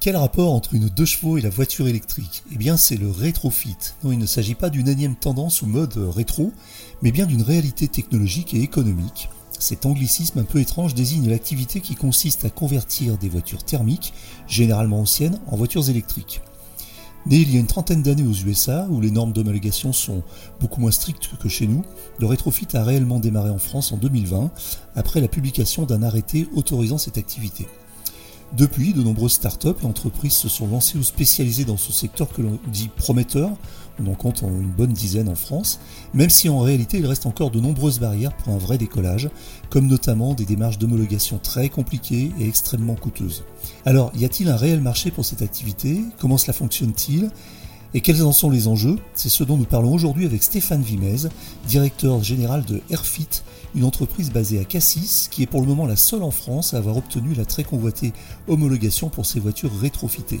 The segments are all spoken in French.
Quel rapport entre une deux chevaux et la voiture électrique? Eh bien, c'est le rétrofit. Non, il ne s'agit pas d'une énième tendance ou mode rétro, mais bien d'une réalité technologique et économique. Cet anglicisme un peu étrange désigne l'activité qui consiste à convertir des voitures thermiques, généralement anciennes, en voitures électriques. Né il y a une trentaine d'années aux USA, où les normes d'homologation sont beaucoup moins strictes que chez nous, le rétrofit a réellement démarré en France en 2020, après la publication d'un arrêté autorisant cette activité. Depuis, de nombreuses startups et entreprises se sont lancées ou spécialisées dans ce secteur que l'on dit prometteur, on en compte une bonne dizaine en France, même si en réalité il reste encore de nombreuses barrières pour un vrai décollage, comme notamment des démarches d'homologation très compliquées et extrêmement coûteuses. Alors, y a-t-il un réel marché pour cette activité? Comment cela fonctionne-t-il? Et quels en sont les enjeux? C'est ce dont nous parlons aujourd'hui avec Stéphane Vimez, directeur général de Airfit, une entreprise basée à Cassis, qui est pour le moment la seule en France à avoir obtenu la très convoitée homologation pour ses voitures rétrofitées.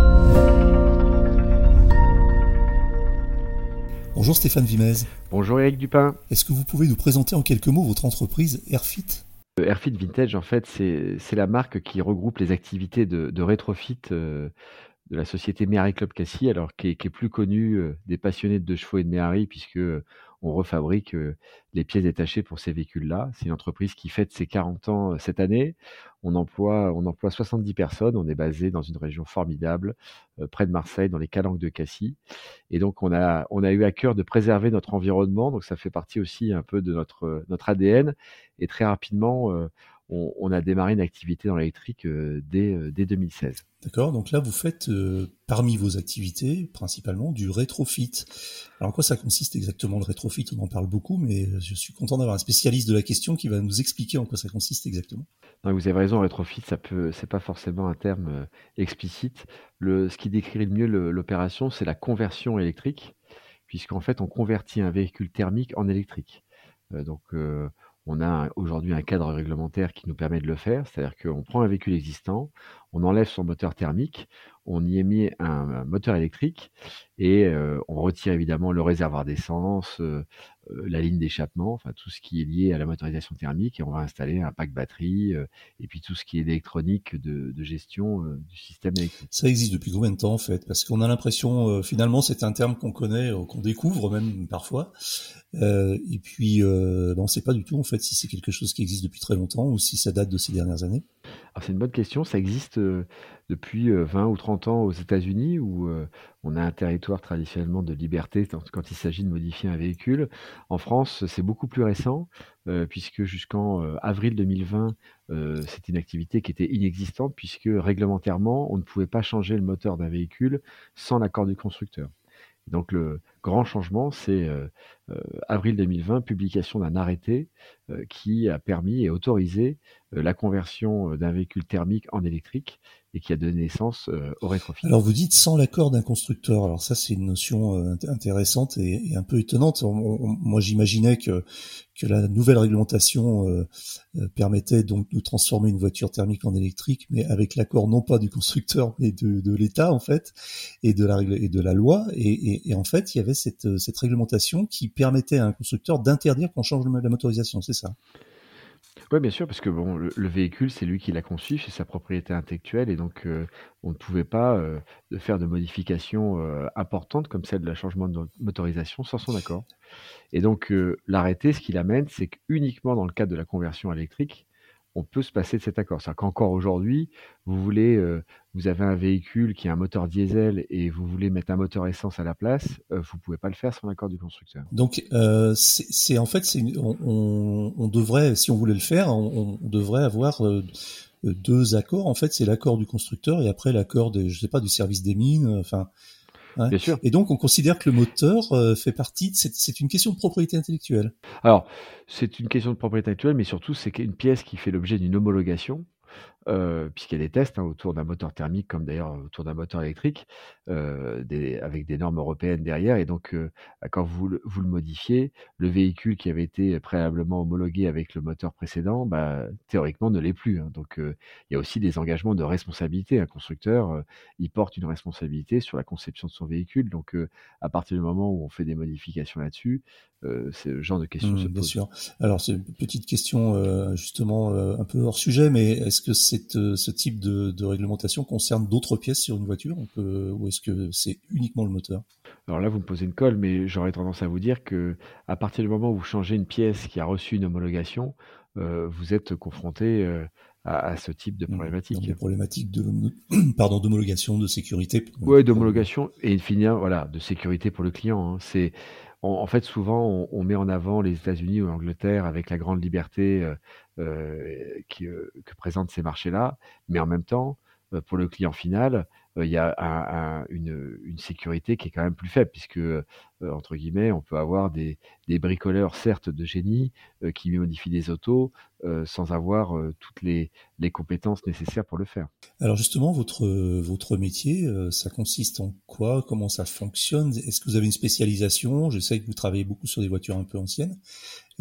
Bonjour Stéphane Vimez. Bonjour Eric Dupin. Est-ce que vous pouvez nous présenter en quelques mots votre entreprise Airfit? Euh, Airfit Vintage, en fait, c'est la marque qui regroupe les activités de, rétrofit euh, de la société Méhari Club Cassis, alors qui est, plus connue euh, des passionnés de chevaux et de Méhari, puisque on refabrique les pièces détachées pour ces véhicules-là. C'est une entreprise qui fête ses 40 ans cette année. On emploie, on emploie 70 personnes. On est basé dans une région formidable, près de Marseille, dans les Calanques de Cassis. Et donc, on a, on a eu à cœur de préserver notre environnement. Donc, ça fait partie aussi un peu de notre, notre ADN. Et très rapidement, on, a démarré une activité dans l'électrique dès, dès 2016. D'accord, donc là vous faites euh, parmi vos activités principalement du rétrofit. Alors en quoi ça consiste exactement le rétrofit? On en parle beaucoup, mais euh, je suis content d'avoir un spécialiste de la question qui va nous expliquer en quoi ça consiste exactement. vous avez raison, rétrofit, ça peut, c'est pas forcément un terme euh, explicite. Le, ce qui décrit le mieux l'opération, c'est la conversion électrique, puisqu'en fait on convertit un véhicule thermique en électrique. donc on a aujourd'hui un cadre réglementaire qui nous permet de le faire, c'est-à-dire qu'on prend un véhicule existant, on enlève son moteur thermique, on y émet un, moteur électrique et euh, on retire évidemment le réservoir d'essence, euh, euh, la ligne d'échappement, enfin tout ce qui est lié à la motorisation thermique et on va installer un pack batterie et puis tout ce qui est électronique de, gestion du système électrique. Ça existe depuis combien de temps en fait? Parce qu'on a l'impression finalement c'est un terme qu'on connaît, qu'on découvre même parfois. et puis on ne sait pas du tout en fait si c'est quelque chose qui existe depuis très longtemps ou si ça date de ces dernières années. Alors c'est une bonne question, ça existe depuis 20 ou 30 ans aux États-Unis où on a un territoire traditionnellement de liberté quand il s'agit de modifier un véhicule. En France, c'est beaucoup plus récent puisque jusqu'en avril 2020, c'était une activité qui était inexistante puisque réglementairement, on ne pouvait pas changer le moteur d'un véhicule sans l'accord du constructeur. Donc le grand changement, c'est avril 2020, publication d'un arrêté qui a permis et autorisé la conversion d'un véhicule thermique en électrique et qui a donné naissance au rétrofit. Alors vous dites sans l'accord d'un constructeur. Alors ça c'est une notion intéressante et, un peu étonnante. moi j'imaginais que que la nouvelle réglementation euh, permettait donc de transformer une voiture thermique en électrique, mais avec l'accord non pas du constructeur mais de, l'État en fait et de la et de la loi. Et, en fait il y avait cette cette réglementation qui permettait à un constructeur d'interdire qu'on change la motorisation. C'est ça? Oui, bien sûr, parce que bon, le, véhicule, c'est lui qui l'a conçu, c'est sa propriété intellectuelle, et donc euh, on ne pouvait pas euh, faire de modifications euh, importantes comme celle de la changement de motorisation sans son accord. Et donc l'arrêté, ce qu'il amène, c'est qu'uniquement dans le cadre de la conversion électrique, on peut se passer de cet accord. C'est-à-dire qu'encore aujourd'hui, vous voulez, euh, vous avez un véhicule qui a un moteur diesel et vous voulez mettre un moteur essence à la place, euh, vous pouvez pas le faire sans l'accord du constructeur. Donc, euh, c'est en fait, on, on, devrait, si on voulait le faire, on, on devrait avoir deux accords. En fait, c'est l'accord du constructeur et après l'accord, je sais pas, du service des mines. Enfin, Bien sûr. Et donc, on considère que le moteur euh, fait partie. C'est une question de propriété intellectuelle. Alors, c'est une question de propriété intellectuelle, mais surtout, c'est une pièce qui fait l'objet d'une homologation. Euh, puisqu'il y a des tests hein, autour d'un moteur thermique, comme d'ailleurs autour d'un moteur électrique, euh, avec des normes européennes derrière. Et donc, euh, quand vous, vous le modifiez, le véhicule qui avait été préalablement homologué avec le moteur précédent, bah, théoriquement ne l'est plus. Hein. Donc, il y a aussi des engagements de responsabilité. Un constructeur, il porte une responsabilité sur la conception de son véhicule. Donc, à partir du moment où on fait des modifications là-dessus, c'est le genre de questions mmh, Bien sûr. Alors, c'est une petite question justement un peu hors sujet, mais est-ce que euh, ce type de, réglementation concerne d'autres pièces sur une voiture? Ou est-ce que c'est uniquement le moteur? Alors là, vous me posez une colle, mais j'aurais tendance à vous dire que à partir du moment où vous changez une pièce qui a reçu une homologation, euh, vous êtes confronté euh, à, ce type de mmh. problématique. Des problématiques de pardon d'homologation, de sécurité. Oui, d'homologation et finalement voilà de sécurité pour le client. Hein. C'est en fait, souvent, on, met en avant les États-Unis ou l'Angleterre avec la grande liberté euh, euh, que présentent ces marchés-là, mais en même temps, euh, pour le client final, il y a une, sécurité qui est quand même plus faible, puisque, entre guillemets, on peut avoir des, bricoleurs, certes, de génie, qui modifient des autos sans avoir toutes les, compétences nécessaires pour le faire. Alors justement, votre, votre métier, ça consiste en quoi? Comment ça fonctionne? Est-ce que vous avez une spécialisation? Je sais que vous travaillez beaucoup sur des voitures un peu anciennes.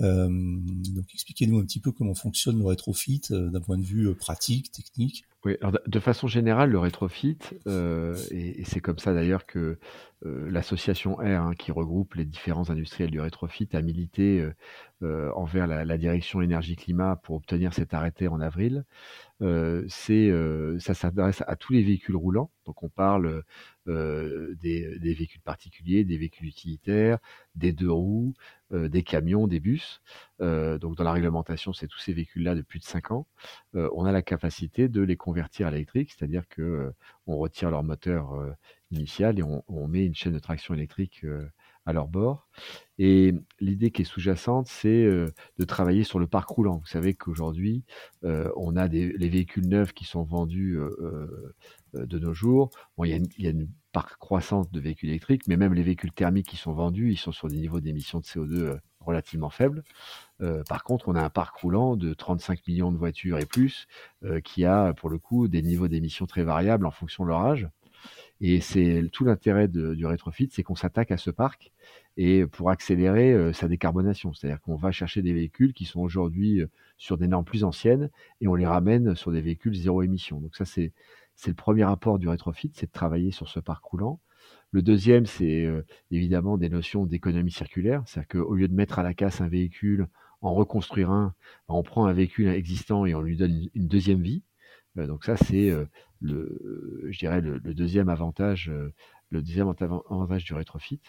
Euh, donc expliquez-nous un petit peu comment fonctionne le rétrofit euh, d'un point de vue euh, pratique, technique. Oui, alors de façon générale, le rétrofit, et, c'est comme ça d'ailleurs que l'association R, hein, qui regroupe les différents industriels du rétrofit, a milité envers la, direction énergie-climat pour obtenir cet arrêté en avril. Ça s'adresse à tous les véhicules roulants, donc on parle des, véhicules particuliers, des véhicules utilitaires, des deux roues, des camions, des bus. Donc dans la réglementation, c'est tous ces véhicules-là de plus de 5 ans. On a la capacité de les convertir à l'électrique, c'est-à-dire que on retire leur moteur initial et on, met une chaîne de traction électrique à leur bord. Et l'idée qui est sous-jacente, c'est de travailler sur le parc roulant. Vous savez qu'aujourd'hui, on a des, les véhicules neufs qui sont vendus de nos jours. Bon, il y a une parc croissante de véhicules électriques, mais même les véhicules thermiques qui sont vendus, ils sont sur des niveaux d'émissions de CO2 euh, relativement faibles. Euh, par contre, on a un parc roulant de 35 millions de voitures et plus, euh, qui a pour le coup des niveaux d'émissions très variables en fonction de leur âge. Et c'est tout l'intérêt du rétrofit, c'est qu'on s'attaque à ce parc et pour accélérer sa décarbonation. C'est-à-dire qu'on va chercher des véhicules qui sont aujourd'hui sur des normes plus anciennes et on les ramène sur des véhicules zéro émission. Donc ça, c'est le premier rapport du rétrofit, c'est de travailler sur ce parc roulant. Le deuxième, c'est euh, évidemment des notions d'économie circulaire, c'est-à-dire qu'au lieu de mettre à la casse un véhicule, en reconstruire un, ben, on prend un véhicule existant et on lui donne une, deuxième vie. Euh, donc ça, c'est euh, le, je dirais le, deuxième avantage le deuxième avantage du rétrofit.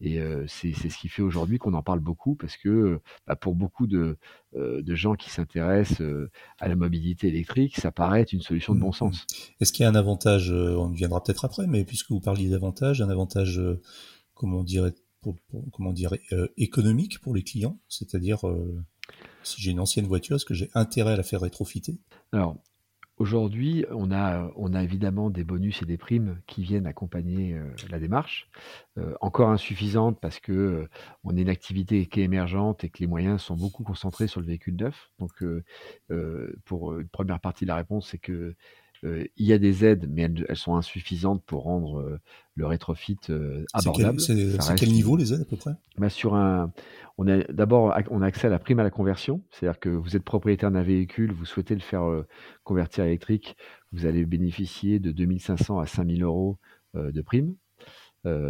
Et euh, c'est ce qui fait aujourd'hui qu'on en parle beaucoup parce que bah, pour beaucoup de, euh, de gens qui s'intéressent euh, à la mobilité électrique, ça paraît être une solution de bon mmh, sens. Mmh. Est-ce qu'il y a un avantage, on y viendra peut-être après, mais puisque vous parliez d'avantage, un avantage, comment dirait, pour, comment dire, économique pour les clients, c'est-à-dire si j'ai une ancienne voiture, est-ce que j'ai intérêt à la faire rétrofiter? Alors, Aujourd'hui, on a, évidemment des bonus et des primes qui viennent accompagner euh, la démarche. Euh, encore insuffisante parce que euh, on est une activité qui est émergente et que les moyens sont beaucoup concentrés sur le véhicule neuf. Donc, pour une première partie de la réponse, c'est que il y a des aides, mais elles, sont insuffisantes pour rendre le rétrofit abordable. C'est quel, niveau les aides à peu près? Bah, Sur un, on a d'abord on a accès à la prime à la conversion, c'est-à-dire que vous êtes propriétaire d'un véhicule, vous souhaitez le faire convertir électrique, vous allez bénéficier de 2500 à 5000 euros de prime.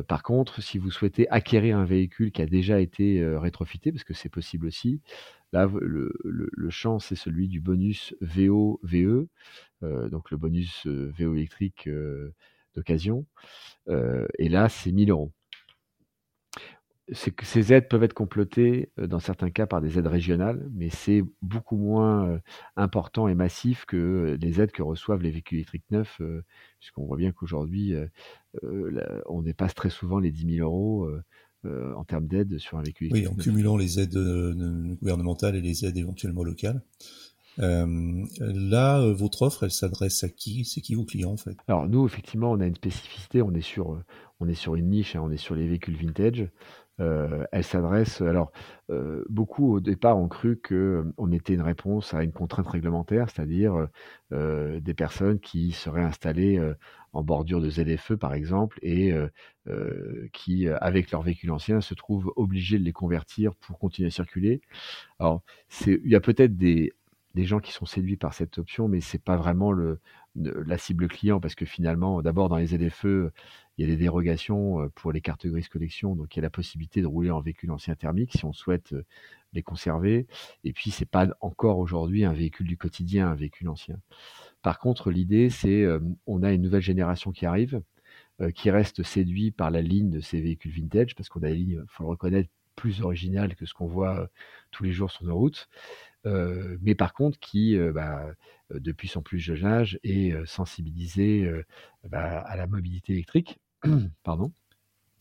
par contre, si vous souhaitez acquérir un véhicule qui a déjà été rétrofité, parce que c'est possible aussi, Là, le, le, champ, c'est celui du bonus VO-VE, euh, donc le bonus euh, VO électrique euh, d'occasion. et là, c'est 1000 euros. Ces aides peuvent être complotées dans certains cas par des aides régionales, mais c'est beaucoup moins important et massif que les aides que reçoivent les véhicules électriques neufs, puisqu'on voit bien qu'aujourd'hui, on dépasse très souvent les 10 000 euros euh, en termes d'aide sur un véhicule. Oui, en cumulant les aides euh, gouvernementales et les aides éventuellement locales. Euh, là, votre offre, elle s'adresse à qui? C'est qui vos clients en fait? Alors nous, effectivement, on a une spécificité. On est sur, on est sur une niche. Hein, on est sur les véhicules vintage. Elle s'adresse. Alors, beaucoup au départ ont cru que on était une réponse à une contrainte réglementaire, c'est-à-dire des personnes qui seraient installées en bordure de ZFE par exemple et qui, avec leur véhicule ancien, se trouvent obligés de les convertir pour continuer à circuler. Alors, il y a peut-être des des gens qui sont séduits par cette option, mais c'est pas vraiment le, la cible client parce que finalement, d'abord dans les ZFE, il y a des dérogations euh, pour les cartes grises collection, donc il y a la possibilité de rouler en véhicule ancien thermique si on souhaite euh, les conserver. Et puis c'est pas encore aujourd'hui un véhicule du quotidien, un véhicule ancien. Par contre, l'idée c'est euh, on a une nouvelle génération qui arrive, qui reste séduit par la ligne de ces véhicules vintage parce qu'on a des lignes, faut le reconnaître, plus originales que ce qu'on voit tous les jours sur nos routes. Mais par contre qui, bah, depuis son plus jeune âge, est sensibilisé bah, à la mobilité électrique. Pardon.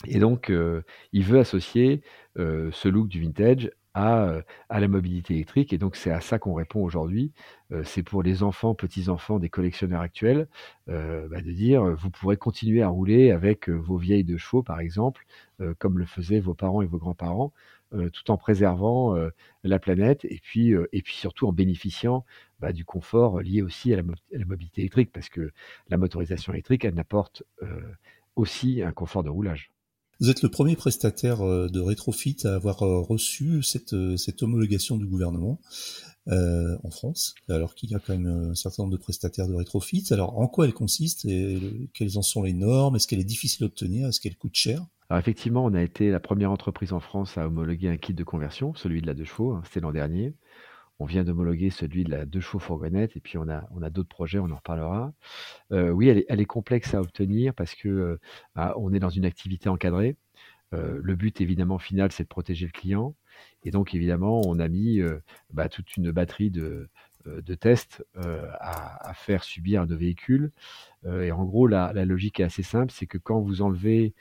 Et donc, il veut associer ce look du vintage à, la mobilité électrique. Et donc, c'est à ça qu'on répond aujourd'hui. c'est pour les enfants, petits-enfants des collectionneurs actuels, bah, de dire, vous pourrez continuer à rouler avec vos vieilles de chevaux, par exemple, comme le faisaient vos parents et vos grands-parents, tout en préservant euh, la planète et puis, euh, et puis surtout en bénéficiant bah, du confort lié aussi à la, mobilité électrique, parce que la motorisation électrique, elle apporte aussi un confort de roulage. Vous êtes le premier prestataire de rétrofit à avoir reçu cette, cette homologation du gouvernement en France, alors qu'il y a quand même un certain nombre de prestataires de rétrofit. Alors en quoi elle consiste et quelles en sont les normes? Est-ce qu'elle est difficile à obtenir? Est-ce qu'elle coûte cher? Alors effectivement, on a été la première entreprise en France à homologuer un kit de conversion, celui de la deux chevaux, hein, c'était l'an dernier. On vient d'homologuer celui de la deux chevaux fourgonnette et puis on a, d'autres projets, on en reparlera. Euh, oui, elle est, complexe à obtenir parce que euh, on est dans une activité encadrée. Euh, le but évidemment final, c'est de protéger le client. Et donc évidemment, on a mis bah, toute une batterie de, tests à, faire subir à nos véhicules. et en gros, la logique est assez simple, c'est que quand vous enlevez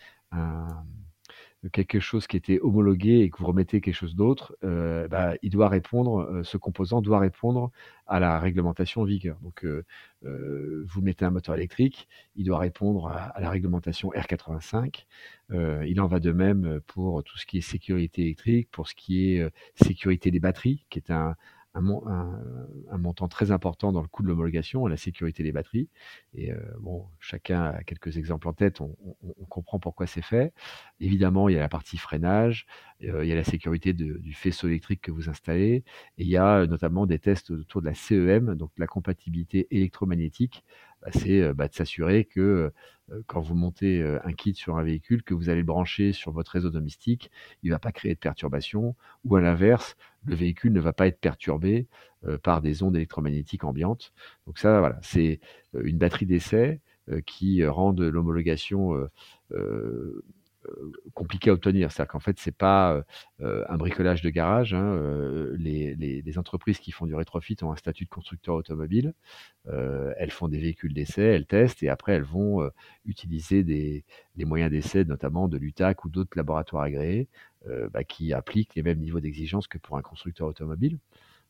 quelque chose qui était homologué et que vous remettez quelque chose d'autre, euh, bah, il doit répondre, euh, ce composant doit répondre à la réglementation en vigueur. Donc, euh, vous mettez un moteur électrique, il doit répondre à la réglementation R85. il en va de même pour tout ce qui est sécurité électrique, pour ce qui est sécurité des batteries, qui est un, un, montant très important dans le coût de l'homologation, la sécurité des batteries. Et euh, chacun a quelques exemples en tête, on, comprend pourquoi c'est fait. Évidemment, il y a la partie freinage, euh, il y a la sécurité du faisceau électrique que vous installez, et il y a notamment des tests autour de la CEM, donc la compatibilité électromagnétique. Bah, c'est euh, bah, de s'assurer que quand vous montez un kit sur un véhicule, que vous allez le brancher sur votre réseau domestique, il ne va pas créer de perturbation, ou à l'inverse, le véhicule ne va pas être perturbé par des ondes électromagnétiques ambiantes. Donc ça, voilà, c'est une batterie d'essai qui rend l'homologation euh, compliqué à obtenir. C'est-à-dire qu'en fait, c'est pas euh, un bricolage de garage. Hein, euh, les, entreprises qui font du rétrofit ont un statut de constructeur automobile. elles font des véhicules d'essai, elles testent et après elles vont utiliser des, moyens d'essai, notamment de l'UTAC ou d'autres laboratoires agréés, bah, qui appliquent les mêmes niveaux d'exigence que pour un constructeur automobile.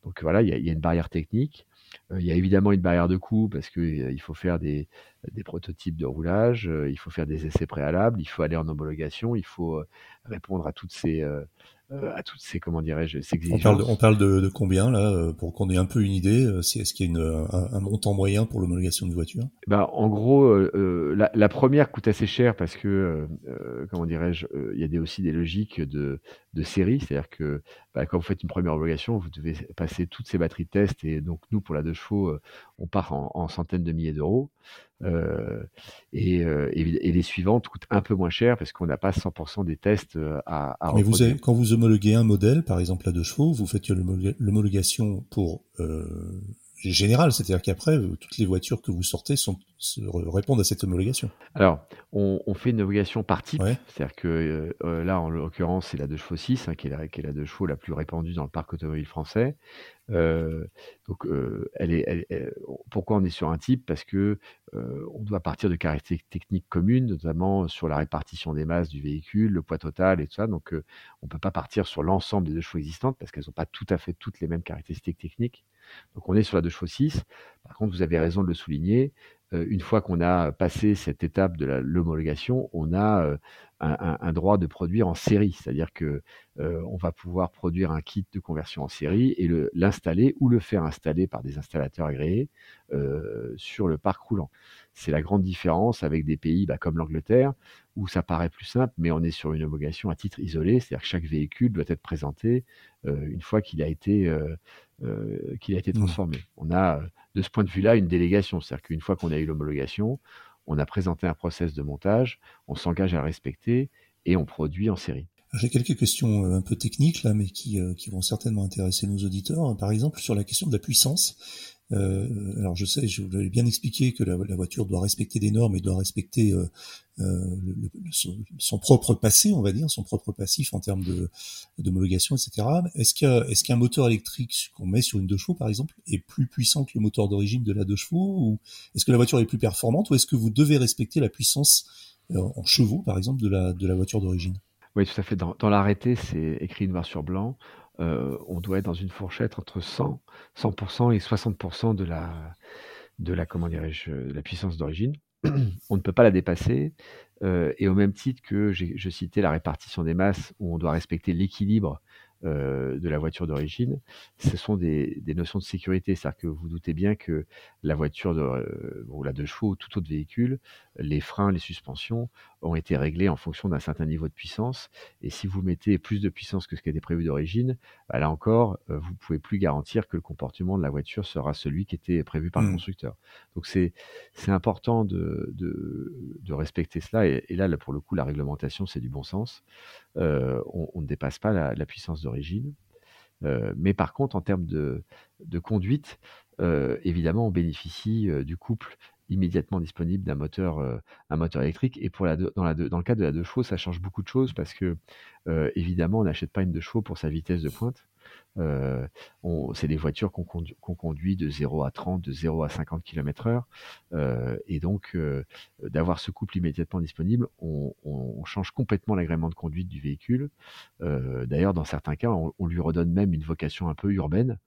Donc voilà, il y, y, a une barrière technique. il y a évidemment une barrière de coût parce qu'il faut faire des, des prototypes de roulage, euh, il faut faire des essais préalables, il faut aller en homologation, il faut euh, répondre à toutes ces euh, à toutes ces comment dirais-je ces exigences. On parle de, on parle de, combien là pour qu'on ait un peu une idée Est-ce qu'il y a une, un, montant moyen pour l'homologation de voiture? Bah, en gros, la, la, première coûte assez cher parce que comment dirais-je, il y a des, aussi des logiques de, de série, c'est-à-dire que bah, quand vous faites une première homologation, vous devez passer toutes ces batteries de test et donc nous pour la deux chevaux, on part en, en centaines de milliers d'euros. Euh, et, euh, et, les suivantes coûtent un peu moins cher parce qu'on n'a pas 100% des tests euh, à, à Mais vous avez, quand vous homologuez un modèle, par exemple à deux chevaux, vous faites l'homologation pour euh, général, c'est-à-dire qu'après, toutes les voitures que vous sortez sont, répondent à cette homologation. Alors, on, on fait une homologation par type, c'est-à-dire que là, en l'occurrence, c'est la 2 chevaux 6, hein, qui, est la, qui est la 2 chevaux la plus répandue dans le parc automobile français. Euh, donc, euh, elle est, pourquoi on est sur un type? Parce que euh, on doit partir de caractéristiques techniques communes, notamment sur la répartition des masses du véhicule, le poids total et tout ça. Donc, on peut pas partir sur l'ensemble des deux chevaux existantes parce qu'elles n'ont pas tout à fait toutes les mêmes caractéristiques techniques. Donc, on est sur la deux chevaux 6. Par contre, vous avez raison de le souligner. Une fois qu'on a passé cette étape de l'homologation, on a un, droit de produire en série, c'est-à-dire que on va pouvoir produire un kit de conversion en série et l'installer ou le faire installer par des installateurs agréés sur le parc roulant. C'est la grande différence avec des pays bah, comme l'Angleterre où ça paraît plus simple, mais on est sur une homologation à titre isolé, c'est-à-dire que chaque véhicule doit être présenté une fois qu'il a été euh, qu'il a été mmh. transformé. On a, de ce point de vue-là, une délégation. C'est-à-dire qu'une fois qu'on a eu l'homologation, on a présenté un process de montage, on s'engage à respecter et on produit en série. J'ai quelques questions euh, un peu techniques là, mais qui, euh, qui vont certainement intéresser nos auditeurs. Par exemple, sur la question de la puissance. Euh, alors je sais, je vous l'avais bien expliqué que la, voiture doit respecter des normes et doit respecter euh, euh son, propre passé, on va dire, son propre passif en termes d'homologation, etc. Est-ce qu'un moteur électrique qu'on met sur une 2 chevaux, par exemple, est plus puissant que le moteur d'origine de la 2 chevaux ou est-ce que la voiture est plus performante ou est-ce que vous devez respecter la puissance euh, en chevaux, par exemple, de la de la voiture d'origine? Oui, tout à fait. Dans, dans l'arrêté, c'est écrit noir sur blanc. Euh, on doit être dans une fourchette entre 100, 100% et 60% de la, de la, comment dirais-je, la puissance d'origine. on ne peut pas la dépasser. Euh, et au même titre que je citais la répartition des masses, où on doit respecter l'équilibre euh, de la voiture d'origine, ce sont des, notions de sécurité. C'est-à-dire que vous doutez bien que la voiture de, euh, ou chevaux ou tout autre véhicule, les freins, les suspensions ont été réglés en fonction d'un certain niveau de puissance. Et si vous mettez plus de puissance que ce qui était prévu d'origine, bah là encore, euh, vous ne pouvez plus garantir que le comportement de la voiture sera celui qui était prévu par le mmh. constructeur. Donc c'est important de, de, respecter cela. Et, là, là, pour le coup, la réglementation, c'est du bon sens. on, ne dépasse pas la, la puissance d'origine. Euh, mais par contre, en termes de, conduite, euh, évidemment, on bénéficie euh, du couple immédiatement disponible d'un moteur, un moteur électrique. Et pour la dans, le cas de la 2 chevaux, ça change beaucoup de choses parce que, évidemment, on n'achète pas une 2 chevaux pour sa vitesse de pointe. Euh, c'est des voitures qu'on conduit, de 0 à 30, de 0 à 50 km heure. Euh, et donc, euh, d'avoir ce couple immédiatement disponible, on, change complètement l'agrément de conduite du véhicule. D'ailleurs, dans certains cas, on, lui redonne même une vocation un peu urbaine.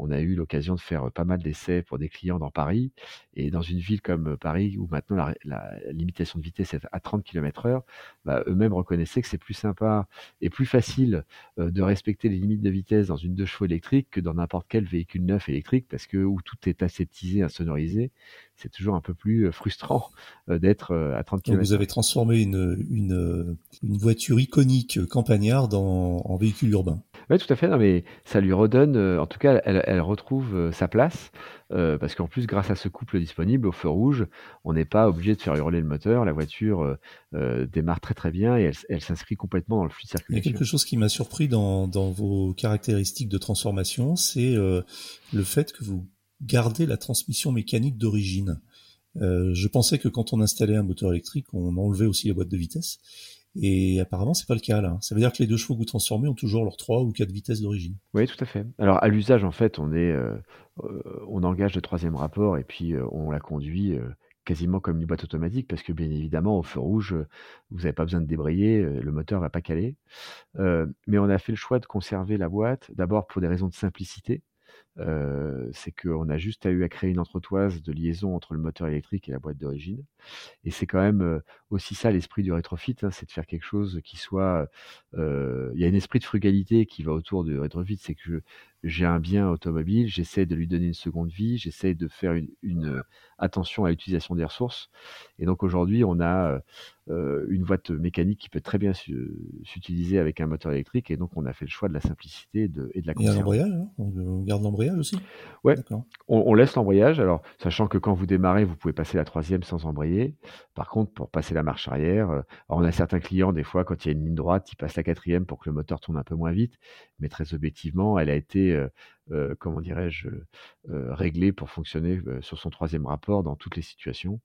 On a eu l'occasion de faire pas mal d'essais pour des clients dans Paris. Et dans une ville comme Paris, où maintenant la, limitation de vitesse est à 30 km heure, bah, eux-mêmes reconnaissaient que c'est plus sympa et plus facile de respecter les limites de vitesse dans une deux chevaux électrique que dans n'importe quel véhicule neuf électrique parce que où tout est aseptisé, insonorisé, c'est toujours un peu plus euh, frustrant euh, d'être euh, à 30 km. vous avez transformé une, une, une voiture iconique campagnarde en, en véhicule urbain. Oui, tout à fait. Non, mais ça lui redonne, en tout cas, elle, elle retrouve sa place parce qu'en plus, grâce à ce couple disponible au feu rouge, on n'est pas obligé de faire hurler le moteur. La voiture démarre très très bien et elle, elle s'inscrit complètement dans le flux de circulation. Il y a quelque chose qui m'a surpris dans, dans vos caractéristiques de transformation, c'est le fait que vous garder la transmission mécanique d'origine. Euh, je pensais que quand on installait un moteur électrique, on enlevait aussi la boîte de vitesse. Et apparemment, c'est pas le cas là. Ça veut dire que les deux chevaux que vous transformez ont toujours leurs trois ou quatre vitesses d'origine. Oui, tout à fait. Alors à l'usage, en fait, on est, euh, euh, on engage le troisième rapport et puis on la conduit quasiment comme une boîte automatique parce que bien évidemment, au feu rouge, vous n'avez pas besoin de débrayer, le moteur va pas caler. mais on a fait le choix de conserver la boîte, d'abord pour des raisons de simplicité. C'est qu'on a juste eu à créer une entretoise de liaison entre le moteur électrique et la boîte d'origine. Et c'est quand même aussi ça l'esprit du rétrofit, hein, c'est de faire quelque chose qui soit... Il y a un esprit de frugalité qui va autour du rétrofit, c'est que j'ai un bien automobile, j'essaie de lui donner une seconde vie, j'essaie de faire une, attention à l'utilisation des ressources. Et donc aujourd'hui, on a une boîte mécanique qui peut très bien s'utiliser avec un moteur électrique, et donc on a fait le choix de la simplicité et de, et de la Et l'embrayage, hein on garde l'embrayage aussi. Ouais, on, on, laisse l'embrayage, alors sachant que quand vous démarrez, vous pouvez passer la troisième sans embrayer. Par contre, pour passer la marche arrière, euh, on a certains clients, des fois, quand il y a une ligne droite, ils passent la quatrième pour que le moteur tourne un peu moins vite, mais très objectivement, elle a été euh, euh, comment dirais-je, euh, réglé pour fonctionner sur son troisième rapport dans toutes les situations.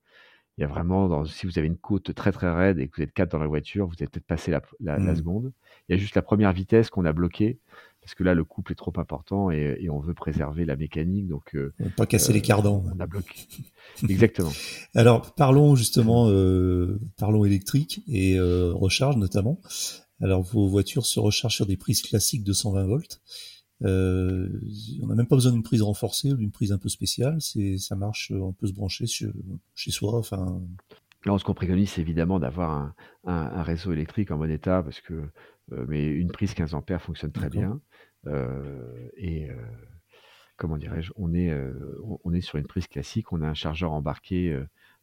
Il y a vraiment, dans, si vous avez une côte très très raide et que vous êtes quatre dans la voiture, vous avez peut-être passé la, la, mmh. seconde. Il y a juste la première vitesse qu'on a bloquée parce que là le couple est trop important et, et on veut préserver la mécanique. Donc euh, pas casser les cardans. On a bloqué. Exactement. Alors parlons justement, euh, parlons électrique et recharge notamment. Alors vos voitures se rechargent sur des prises classiques de 120 volts. Euh, on n'a même pas besoin d'une prise renforcée ou d'une prise un peu spéciale. C'est, ça marche, on peut se brancher chez, chez soi. Enfin. Alors, ce qu'on préconise, c'est évidemment d'avoir un, un, réseau électrique en bon état, parce que euh, mais une prise 15 ampères fonctionne très bien. Euh, et euh, comment dirais-je, on est, on est sur une prise classique. On a un chargeur embarqué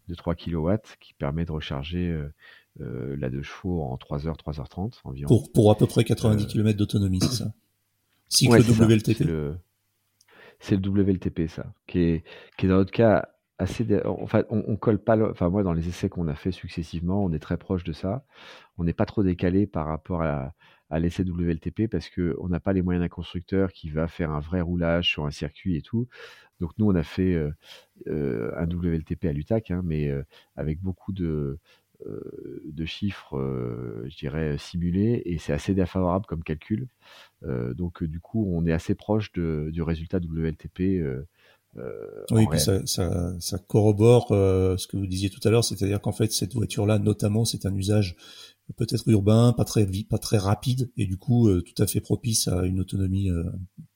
de 3 kW qui permet de recharger la 2 chevaux en 3h, 3h30 environ. Pour, pour à peu près 90 km d'autonomie, c'est ça? Cycle WLTP. C'est le, WLTP, ça, qui est, qui est dans notre cas assez. Enfin, on, on, colle pas. Enfin, moi, dans les essais qu'on a fait successivement, on est très proche de ça. On n'est pas trop décalé par rapport à, à l'essai WLTP parce qu'on n'a pas les moyens d'un constructeur qui va faire un vrai roulage sur un circuit et tout. Donc nous, on a fait euh, euh, un WLTP à l'UTAC, hein, mais euh, avec beaucoup de, de chiffres, je dirais, simulés, et c'est assez défavorable comme calcul. donc du coup, on est assez proche de, du résultat WLTP. oui, puis ça, ça, ça, corrobore ce que vous disiez tout à l'heure, c'est-à-dire qu'en fait, cette voiture-là, notamment, c'est un usage peut-être urbain, pas très pas très rapide, et du coup, tout à fait propice à une autonomie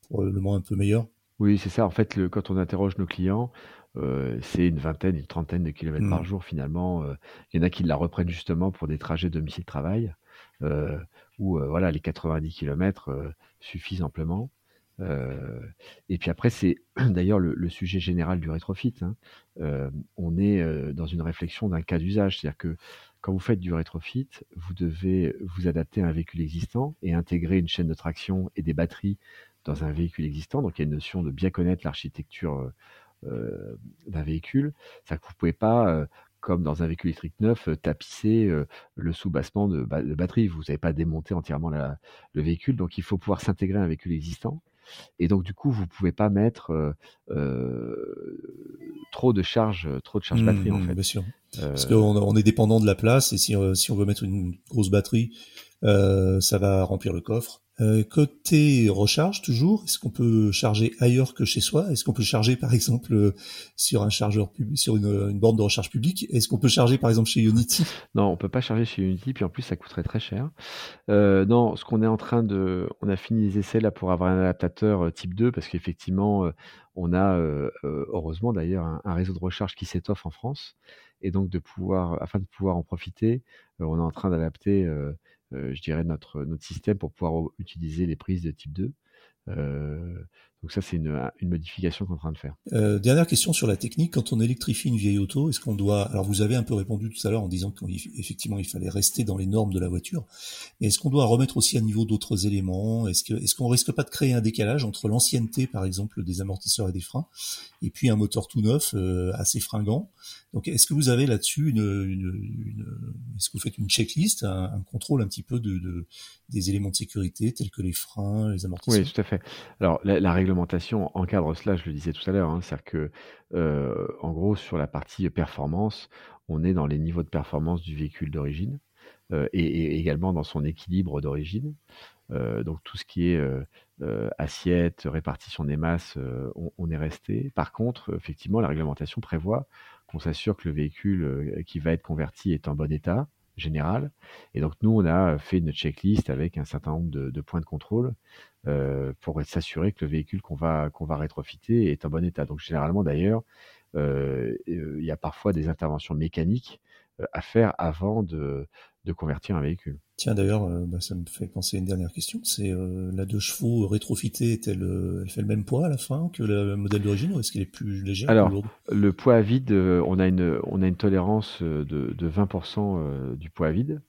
probablement un peu meilleure. Oui, c'est ça. En fait, le, quand on interroge nos clients, euh, c'est une vingtaine, une trentaine de kilomètres par mmh. jour finalement. Euh. Il y en a qui la reprennent justement pour des trajets domicile-travail, euh, où voilà, les 90 kilomètres suffisent amplement. et puis après, c'est d'ailleurs le, sujet général du rétrofit. Hein. on est dans une réflexion d'un cas d'usage, c'est-à-dire que quand vous faites du rétrofit, vous devez vous adapter à un véhicule existant et intégrer une chaîne de traction et des batteries dans un véhicule existant. Donc il y a une notion de bien connaître l'architecture d'un véhicule. C'est-à-dire que vous ne pouvez pas, euh, comme dans un véhicule électrique neuf, tapisser le sous-bassement de, batterie. Vous n'avez pas démonté entièrement le véhicule. Donc il faut pouvoir s'intégrer à un véhicule existant. Et donc du coup, vous ne pouvez pas mettre trop de charge, trop de charge mmh, batterie en mmh, fait. Bien sûr. Parce qu'on on est dépendant de la place et si, si on veut mettre une grosse batterie, ça va remplir le coffre. Euh, côté recharge, toujours, est-ce qu'on peut charger ailleurs que chez soi? Est-ce qu'on peut charger, par exemple, euh, sur un chargeur public, sur une, borne de recharge publique? Est-ce qu'on peut charger, par exemple, chez Unity? Non, on peut pas charger chez Unity, puis en plus, ça coûterait très cher. Euh, non, ce qu'on est en train de, on a fini les essais là pour avoir un adaptateur euh, type 2, parce qu'effectivement, on a, heureusement d'ailleurs, un, réseau de recharge qui s'étoffe en France, et donc de pouvoir, afin de pouvoir en profiter, on est en train d'adapter euh, je dirais, notre, notre système pour pouvoir utiliser les prises de type 2. Donc ça, c'est une, une, modification qu'on est en train de faire. Euh, dernière question sur la technique. Quand on électrifie une vieille auto, est-ce qu'on doit... Alors vous avez un peu répondu tout à l'heure en disant qu'effectivement il fallait rester dans les normes de la voiture. Mais est-ce qu'on doit remettre aussi à niveau d'autres éléments? Est-ce qu'on risque pas de créer un décalage entre l'ancienneté, par exemple, des amortisseurs et des freins, et puis un moteur tout neuf, euh, assez fringant? Donc est-ce que vous avez là-dessus une, une, est-ce que vous faites une checklist, un, contrôle un petit peu de, de, des éléments de sécurité tels que les freins, les amortisseurs? Oui, tout à fait. Alors la, la réglementation encadre cela, je le disais tout à l'heure. Hein, C'est-à-dire que, euh, en gros, sur la partie performance, on est dans les niveaux de performance du véhicule d'origine euh, et, également dans son équilibre d'origine. Euh, donc tout ce qui est assiette, répartition des masses, on, est resté. Par contre, effectivement, la réglementation prévoit qu'on s'assure que le véhicule qui va être converti est en bon état général. Et donc nous, on a fait une checklist avec un certain nombre de, points de contrôle euh, pour s'assurer que le véhicule qu'on va qu'on va rétrofiter est en bon état. Donc généralement d'ailleurs, euh, il y a parfois des interventions mécaniques euh, à faire avant de, de convertir un véhicule. Tiens d'ailleurs, euh, bah, ça me fait penser à une dernière question. C'est euh, la deux chevaux rétrofitée, est-elle, elle fait le même poids à la fin que le modèle d'origine ou est-ce qu'elle est plus légère Alors, le poids à vide, on a une on a une tolérance de, de 20% du poids à vide.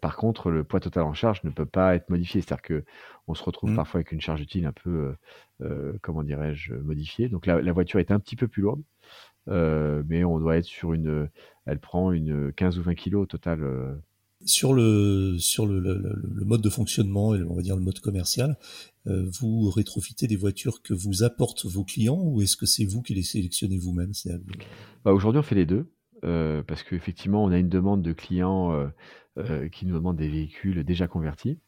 par contre, le poids total en charge ne peut pas être modifié. C'est-à-dire que on se retrouve mmh. parfois avec une charge utile un peu, comment dirais-je, modifiée. Donc la, la voiture est un petit peu plus lourde. Mais on doit être sur une, elle prend une 15 ou 20 kilos au total. Sur le sur le, le, mode de fonctionnement et on va dire le mode commercial, euh, vous rétrofitez des voitures que vous apportent vos clients ou est-ce que c'est vous qui les sélectionnez vous-même bah, Aujourd'hui, on fait les deux. Euh, parce qu'effectivement, on a une demande de clients euh, qui nous demandent des véhicules déjà convertis.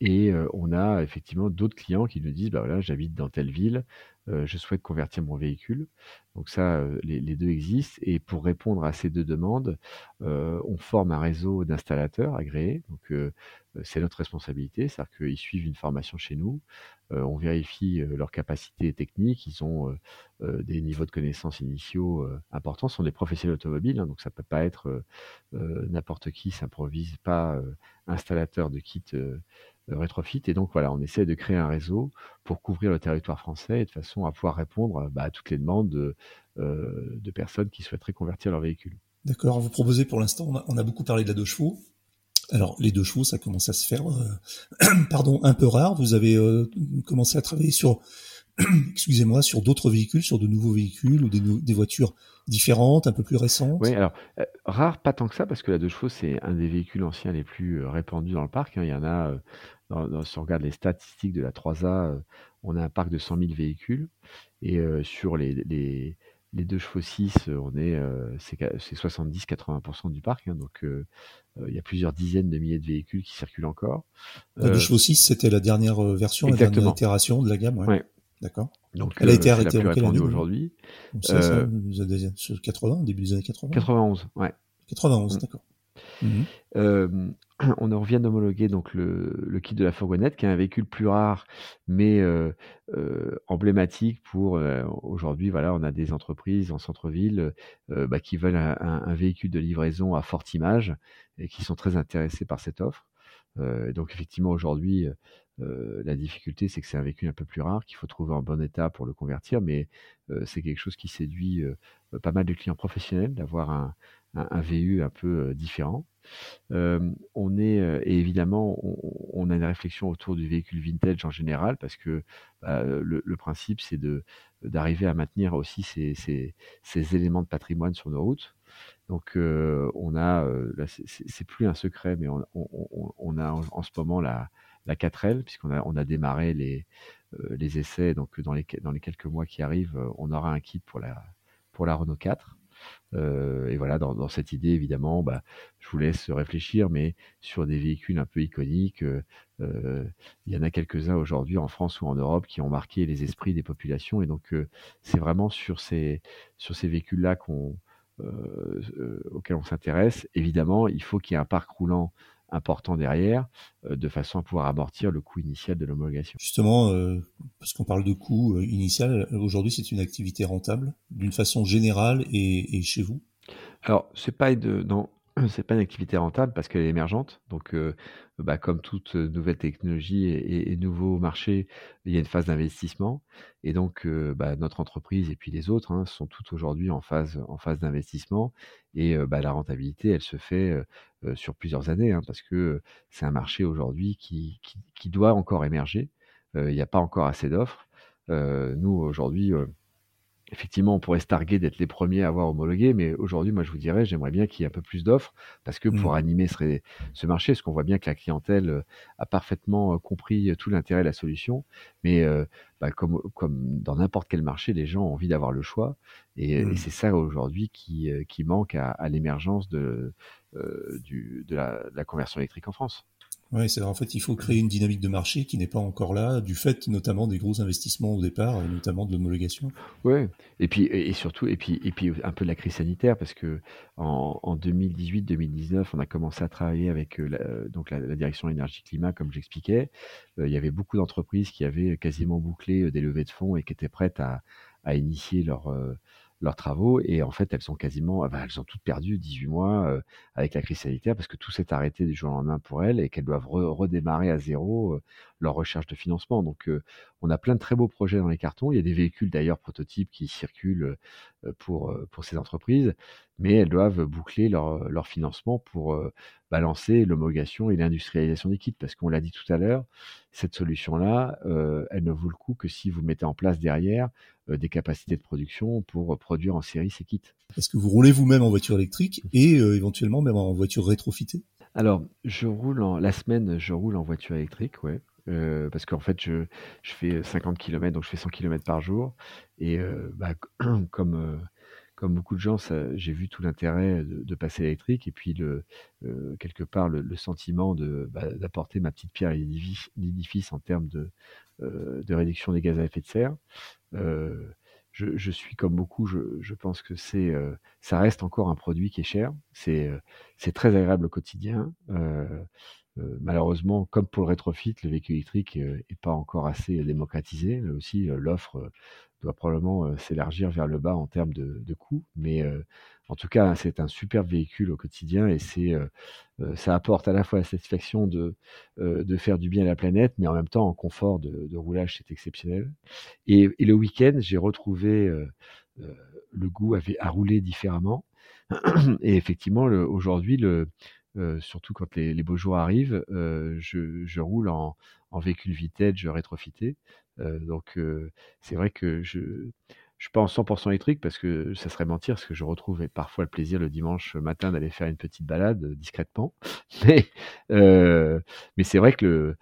et on a effectivement d'autres clients qui nous disent bah voilà, j'habite dans telle ville, je souhaite convertir mon véhicule. Donc ça, les, les, deux existent. Et pour répondre à ces deux demandes, on forme un réseau d'installateurs agréés. Donc c'est notre responsabilité, c'est-à-dire qu'ils suivent une formation chez nous. on vérifie leurs capacités techniques. Ils ont des niveaux de connaissances initiaux importants. Ce sont des professionnels automobiles, hein, donc ça peut pas être n'importe qui s'improvise pas installateur de kits rétrofit. Et donc voilà, on essaie de créer un réseau pour couvrir le territoire français et de façon à pouvoir répondre bah, à toutes les demandes de, euh, de, personnes qui souhaiteraient convertir leur véhicule. D'accord, vous proposez pour l'instant, on, a beaucoup parlé de la deux chevaux. Alors les deux chevaux, ça commence à se faire, euh, pardon, un peu rare. Vous avez euh, commencé à travailler sur, excusez-moi, sur d'autres véhicules, sur de nouveaux véhicules ou des, des voitures différentes, un peu plus récentes. Oui, alors rare, pas tant que ça, parce que la deux chevaux c'est un des véhicules anciens les plus répandus dans le parc. Hein. Il y en a si on regarde les statistiques de la 3A, euh, on a un parc de 100 000 véhicules. Et euh, sur les, les, les, deux chevaux 6, euh, on est, c'est 70-80% du parc. Hein, donc, il y a plusieurs dizaines de milliers de véhicules qui circulent encore. La deux chevaux 6, c'était la dernière version, la dernière itération de la gamme. Ouais. D'accord. Donc, elle a été arrêtée en quelle année aujourd'hui C'est ça, sur 80, début des années 80 91, ouais. 91, mm. d'accord. Euh, on en revient d'homologuer donc le, kit de la fourgonnette, qui est un véhicule plus rare, mais euh, euh, emblématique pour aujourd'hui. Voilà, on a des entreprises en centre-ville bah, qui veulent un, véhicule de livraison à forte image et qui sont très intéressés par cette offre. donc effectivement aujourd'hui, la difficulté c'est que c'est un véhicule un peu plus rare qu'il faut trouver en bon état pour le convertir, mais c'est quelque chose qui séduit pas mal de clients professionnels d'avoir un, un, VU un peu différent. On est et évidemment on, a une réflexion autour du véhicule vintage en général parce que bah, le, principe c'est d'arriver à maintenir aussi ces, ces, éléments de patrimoine sur nos routes. Donc on a c'est plus un secret mais on, on, a en, ce moment la la 4L puisqu'on a on a démarré les les essais donc dans les quelques mois qui arrivent on aura un kit pour la Renault 4 euh, et voilà, dans, cette idée, évidemment, bah, je vous laisse réfléchir, mais sur des véhicules un peu iconiques, euh, euh, il y en a quelques-uns aujourd'hui en France ou en Europe qui ont marqué les esprits des populations. Et donc, c'est vraiment sur ces, sur ces véhicules-là qu'on, auxquels on s'intéresse. Évidemment, il faut qu'il y ait un parc roulant important derrière, euh, de façon à pouvoir amortir le coût initial de l'homologation. Justement, euh, parce qu'on parle de coût euh, initial, aujourd'hui c'est une activité rentable d'une façon générale et, et chez vous? Alors, c'est pas de, non, c'est pas une activité rentable parce qu'elle est émergente. Donc, euh, bah, comme toute nouvelle technologie et, nouveau marché, il y a une phase d'investissement. Et donc, euh, bah, notre entreprise et puis les autres hein, sont toutes aujourd'hui en phase en phase d'investissement. Et euh, bah, la rentabilité, elle se fait sur plusieurs années hein, parce que c'est un marché aujourd'hui qui, qui, qui, doit encore émerger. Il n'y a pas encore assez d'offres. nous aujourd'hui effectivement, on pourrait se targuer d'être les premiers à avoir homologué, mais aujourd'hui, moi, je vous dirais, j'aimerais bien qu'il y ait un peu plus d'offres, parce que pour mmh. animer ce, ce marché, parce qu'on voit bien que la clientèle euh, a parfaitement euh, compris tout l'intérêt de la solution, mais euh, bah, comme, comme dans n'importe quel marché, les gens ont envie d'avoir le choix, et, mmh. c'est ça aujourd'hui qui, qui manque à, à l'émergence de, du, de la conversion électrique en France. Oui, c'est en fait, il faut créer une dynamique de marché qui n'est pas encore là, du fait notamment des gros investissements au départ, notamment de l'homologation. Oui, et puis et surtout et puis et puis un peu de la crise sanitaire parce que en, en 2018-2019, on a commencé à travailler avec euh, la, donc la, direction énergie climat, comme j'expliquais. Euh, il y avait beaucoup d'entreprises qui avaient quasiment bouclé euh, des levées de fonds et qui étaient prêtes à, à initier leur leurs travaux et en fait elles sont quasiment elles ont toutes perdu 18 mois avec la crise sanitaire parce que tout s'est arrêté du jour au lendemain pour elles et qu'elles doivent redémarrer à zéro leur recherche de financement donc euh, on a plein de très beaux projets dans les cartons il y a des véhicules d'ailleurs prototypes qui circulent pour pour ces entreprises mais elles doivent boucler leur, leur financement pour balancer l'homologation et l'industrialisation des kits parce qu'on l'a dit tout à l'heure cette solution là elle ne vaut le coup que si vous mettez en place derrière euh, des capacités de production pour produire en série ces kits. Est-ce que vous roulez vous-même en voiture électrique et euh, éventuellement même en voiture rétrofitée? Alors, je roule en la semaine, je roule en voiture électrique, ouais. Parce qu'en fait, je, fais 50 km, donc je fais 100 km par jour. Et bah, comme beaucoup de gens, j'ai vu tout l'intérêt de, passer à l'électrique et puis quelque part le, sentiment bah, d'apporter ma petite pierre à l'édifice en termes de, réduction des gaz à effet de serre. Je, suis comme beaucoup, je, pense que c'est, ça reste encore un produit qui est cher. C'est, très agréable au quotidien. Malheureusement, comme pour le rétrofit, le véhicule électrique n'est euh, pas encore assez démocratisé. Là aussi, euh, l'offre doit probablement s'élargir vers le bas en termes de, coûts. Mais en tout cas, c'est un superbe véhicule au quotidien et ça apporte à la fois la satisfaction de, de faire du bien à la planète, mais en même temps, en confort de, roulage, c'est exceptionnel. Et, et le week-end, j'ai retrouvé le goût à, à, rouler différemment. Et effectivement, aujourd'hui, le, euh, surtout quand les, beaux jours arrivent, euh, je, roule en, véhicule vintage rétrofité. Euh, donc c'est vrai que je ne suis pas en 100% électrique parce que ça serait mentir, parce que je retrouve parfois le plaisir le dimanche matin d'aller faire une petite balade discrètement. Mais, mais c'est vrai que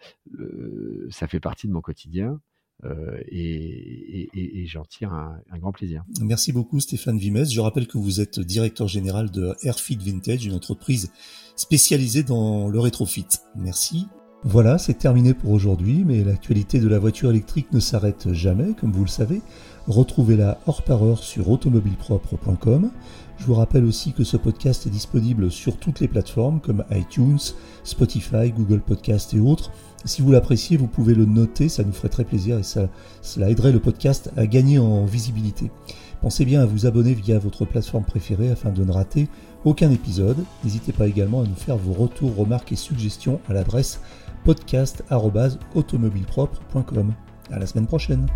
ça fait partie de mon quotidien. Euh, et, j'en tire un, grand plaisir. Merci beaucoup Stéphane Vimez. Je rappelle que vous êtes directeur général de Airfit Vintage, une entreprise spécialisée dans le rétrofit. Merci. Voilà, c'est terminé pour aujourd'hui, mais l'actualité de la voiture électrique ne s'arrête jamais, comme vous le savez. Retrouvez-la hors par heure sur automobilepropre.com. Je vous rappelle aussi que ce podcast est disponible sur toutes les plateformes comme iTunes, Spotify, Google Podcast et autres. Si vous l'appréciez, vous pouvez le noter, ça nous ferait très plaisir et ça, cela aiderait le podcast à gagner en visibilité. Pensez bien à vous abonner via votre plateforme préférée afin de ne rater aucun épisode. N'hésitez pas également à nous faire vos retours, remarques et suggestions à l'adresse podcast.automobilepropre.com. À la semaine prochaine.